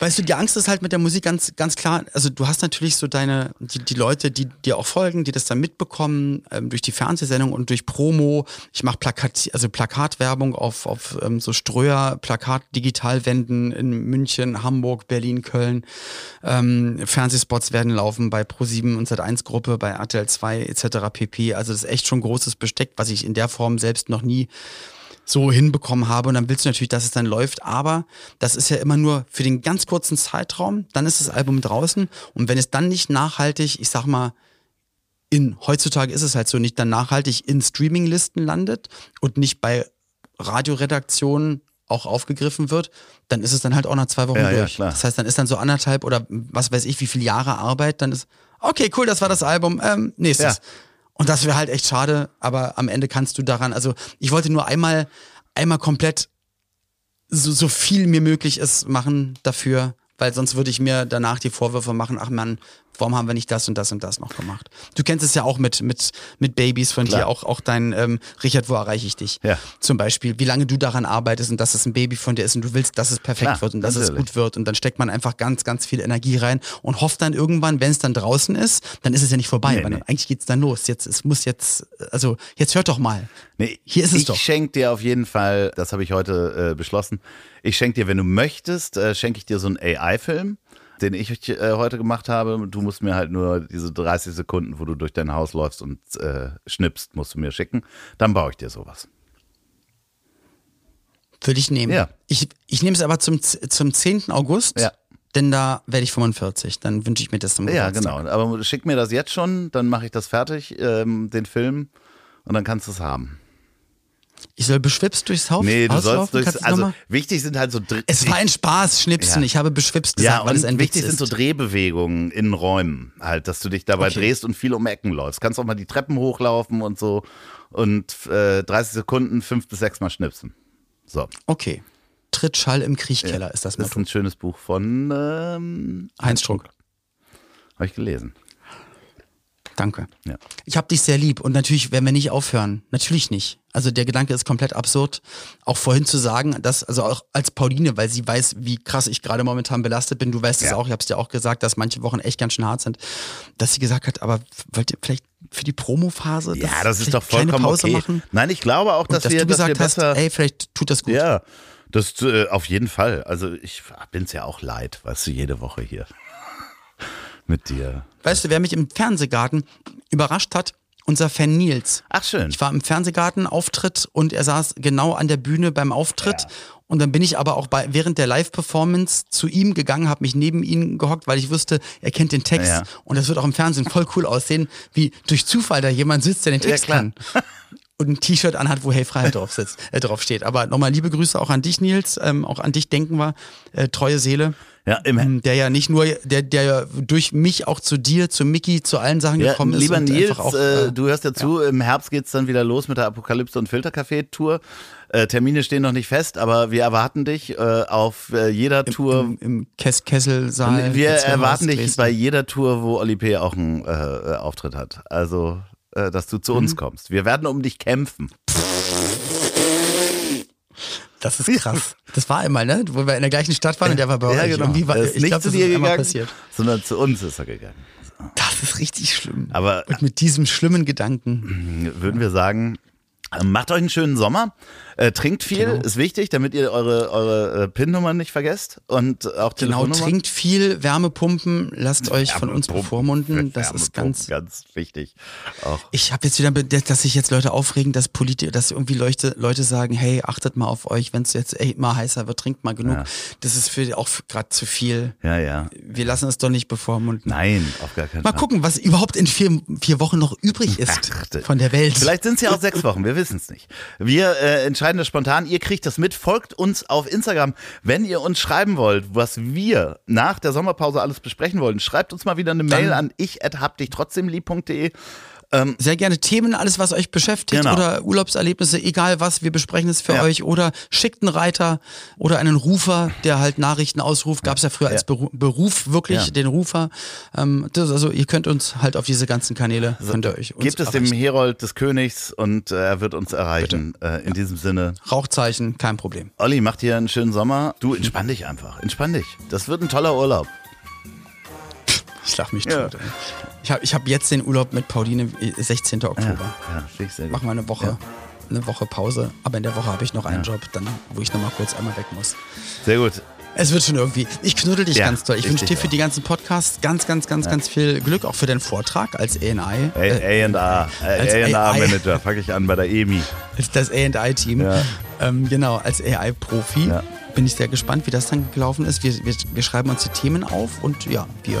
Weißt du, die Angst ist halt mit der Musik ganz, ganz klar. Also du hast natürlich so deine, die, die Leute, die dir auch folgen, die das dann mitbekommen ähm, durch die Fernsehsendung und durch Promo. Ich mache Plakat, also Plakatwerbung auf, auf ähm, so Ströer, Plakat, Digitalwänden in München, Hamburg, Berlin, Köln. Ähm, Fernsehspots werden laufen bei Pro7 und Sat1 Gruppe, bei RTL 2 etc. pp. Also das ist echt schon großes Besteck, was ich in der Form selbst noch nie so hinbekommen habe und dann willst du natürlich, dass es dann läuft, aber das ist ja immer nur für den ganz kurzen Zeitraum, dann ist das Album draußen und wenn es dann nicht nachhaltig, ich sag mal, in heutzutage ist es halt so nicht dann nachhaltig in Streaminglisten landet und nicht bei Radioredaktionen auch aufgegriffen wird, dann ist es dann halt auch nach zwei Wochen Ja, ja, durch. klar. das heißt, dann ist dann so anderthalb oder was weiß ich, wie viele Jahre Arbeit, dann ist, okay, cool, das war das Album, ähm, nächstes. Ja. Und das wäre halt echt schade, aber am Ende kannst du daran, also ich wollte nur einmal, einmal komplett so, so viel mir möglich ist machen dafür, weil sonst würde ich mir danach die Vorwürfe machen, ach Mann, warum haben wir nicht das und das und das noch gemacht? Du kennst es ja auch mit, mit, mit Babys von Klar. dir, auch, auch dein ähm, Richard, wo erreiche ich dich? Ja. Zum Beispiel, wie lange du daran arbeitest und dass es ein Baby von dir ist und du willst, dass es perfekt Klar, wird und dass es natürlich. gut wird und dann steckt man einfach ganz, ganz viel Energie rein und hofft dann irgendwann, wenn es dann draußen ist, dann ist es ja nicht vorbei, Nee, weil nee. dann, eigentlich geht's dann los. Jetzt, es muss jetzt, also jetzt hört doch mal. Nee, Hier ist es ich doch. schenke dir auf jeden Fall, das habe ich heute äh, beschlossen, ich schenke dir, wenn du möchtest, äh, schenke ich dir so einen AI-Film, den ich äh, heute gemacht habe. Du musst mir halt nur diese 30 Sekunden, wo du durch dein Haus läufst und äh, schnippst, musst du mir schicken. Dann baue ich dir sowas. Würde ich nehmen. Ja. Ich, ich nehme es aber zum, zum 10. August, Ja. denn da werde ich 45. Dann wünsche ich mir das zum Ja, Geburtstag. genau. Aber schick mir das jetzt schon, dann mache ich das fertig, ähm, den Film, und dann kannst du es haben. Ich soll beschwipst durchs Haus Nee, du sollst laufen? durchs, also wichtig sind halt so Dr- Es war ein Spaß, Schnipsen. Ja. Ich habe beschwipst Ja, gesagt, weil es ein wichtig Witz sind so ist. Drehbewegungen in Räumen, halt, dass du dich dabei Okay. drehst und viel um Ecken läufst. Kannst auch mal die Treppen hochlaufen und so und äh, 30 Sekunden fünf bis sechs Mal schnipsen. So, Okay. Trittschall im Kriechkeller ist das das ist Motto. ein schönes Buch von ähm, Heinz Strunk. Habe ich gelesen. Danke. Ja. Ich habe dich sehr lieb und natürlich werden wir nicht aufhören. Natürlich nicht. Also der Gedanke ist komplett absurd. Auch vorhin zu sagen, dass, also auch als Pauline, weil sie weiß, wie krass ich gerade momentan belastet bin, du weißt es Ja. auch, ich habe es dir auch gesagt, dass manche Wochen echt ganz schön hart sind, dass sie gesagt hat, aber wollt ihr vielleicht für die Promophase Ja, das ist doch vollkommen Pause okay. machen? Nein, ich glaube auch, dass, dass, wir, du dass wir gesagt hast, besser. ey, vielleicht tut das gut. ja, das äh, auf jeden Fall. Also ich bin's ja auch leid, weißt du, jede Woche hier mit dir. Weißt du, wer mich im Fernsehgarten überrascht hat? Unser Fan Nils. Ach schön. Ich war im Fernsehgarten Auftritt und er saß genau an der Bühne beim Auftritt. Und dann bin ich aber auch bei, während der Live-Performance zu ihm gegangen, habe mich neben ihn gehockt, weil ich wusste, er kennt den Text. Ja. Und das wird auch im Fernsehen voll cool aussehen, wie durch Zufall da jemand sitzt, der den Text klar. kann. Und ein T-Shirt anhat, wo Hey Freiheit drauf sitzt, äh, drauf steht. Aber nochmal liebe Grüße auch an dich, Nils. Ähm, auch an dich denken wir. Äh, treue Seele. Ja, im, Ähm, Der ja nicht nur, der, der ja durch mich auch zu dir, zu Mickey, zu allen Sachen Ja, gekommen ist. lieber Nils, auch, äh, äh, du hörst ja zu, im Herbst geht's dann wieder los mit der Apokalypse und Filtercafé-Tour. Äh, Termine stehen noch nicht fest, aber wir erwarten dich äh, auf äh, jeder Tour. im, im Kes Kesselsaal. wir erwarten dich bei jeder Tour, wo Oli P. auch einen äh, Auftritt hat. Also, äh, dass du zu Mhm. uns kommst. Wir werden um dich kämpfen. Das ist krass. Das war einmal, ne? Wo wir in der gleichen Stadt waren und der war bei euch. Irgendwie war, Er ist ich nicht glaube, zu dir gegangen, passiert. sondern zu uns ist er gegangen. Das ist richtig schlimm. Aber Und mit diesem schlimmen Gedanken. würden wir sagen, macht euch einen schönen Sommer, äh, trinkt viel, Genau. ist wichtig, damit ihr eure, eure äh, PIN-Nummern nicht vergesst und auch Genau, trinkt viel, Wärmepumpen, lasst euch von uns bevormunden. Das ist ganz. ganz wichtig. Auch. Ich habe jetzt wieder, dass sich jetzt Leute aufregen, dass Politiker, dass irgendwie Leute, Leute sagen, hey, achtet mal auf euch, wenn es jetzt echt mal heißer wird, trinkt mal genug. Ja. Das ist für auch gerade zu viel. Ja, ja. Wir lassen es doch nicht bevormunden. Nein, auf gar keinen Mal Fall. gucken, was überhaupt in vier, vier Wochen noch übrig ist Ach, von der Welt. Vielleicht sind es ja auch sechs Wochen, wir wissen es nicht. Wir äh, entscheiden das spontan. Ihr kriegt das mit. Folgt uns auf Instagram. Wenn ihr uns schreiben wollt, was wir nach der Sommerpause alles besprechen wollen, schreibt uns mal wieder eine Mail an ich habdichtrotzdemlieb.de. Ähm, Sehr gerne Themen, alles was euch beschäftigt Genau. oder Urlaubserlebnisse, egal was, wir besprechen es für Ja. euch oder schickt einen Reiter oder einen Rufer, der halt Nachrichten ausruft. Gab es ja früher als Beru Beruf wirklich, Ja. den Rufer. Ähm, das, also ihr könnt uns halt auf diese ganzen Kanäle, könnt ihr euch uns Gebt es dem erreichen. Herold des Königs und äh, er wird uns erreichen. Äh, in diesem Sinne. Rauchzeichen, kein Problem. Olli, mach dir einen schönen Sommer. Du, entspann dich einfach. Entspann dich. Das wird ein toller Urlaub. Ich lach mich Ja. tot. Ey. Ich habe ich hab jetzt den Urlaub mit Pauline, äh, 16. Oktober. Ja, gut. Machen wir eine Woche. Ja. Eine Woche Pause, aber in der Woche habe ich noch einen Job, dann, wo ich nochmal kurz einmal weg muss. Sehr gut. Es wird schon irgendwie. Ich knuddel dich Ja, ganz toll. Ich wünsche dir für die ganzen Podcasts ganz, ganz, ganz, ganz viel Glück, auch für den Vortrag als A&I. Äh, A&R, als A&R AI. Manager, fange ich an bei der EMI. das A&I-Team. Ja. Ähm, genau, als AI-Profi. Ja. Bin ich sehr gespannt, wie das dann gelaufen ist. Wir, wir, wir schreiben uns die Themen auf und ja, wir,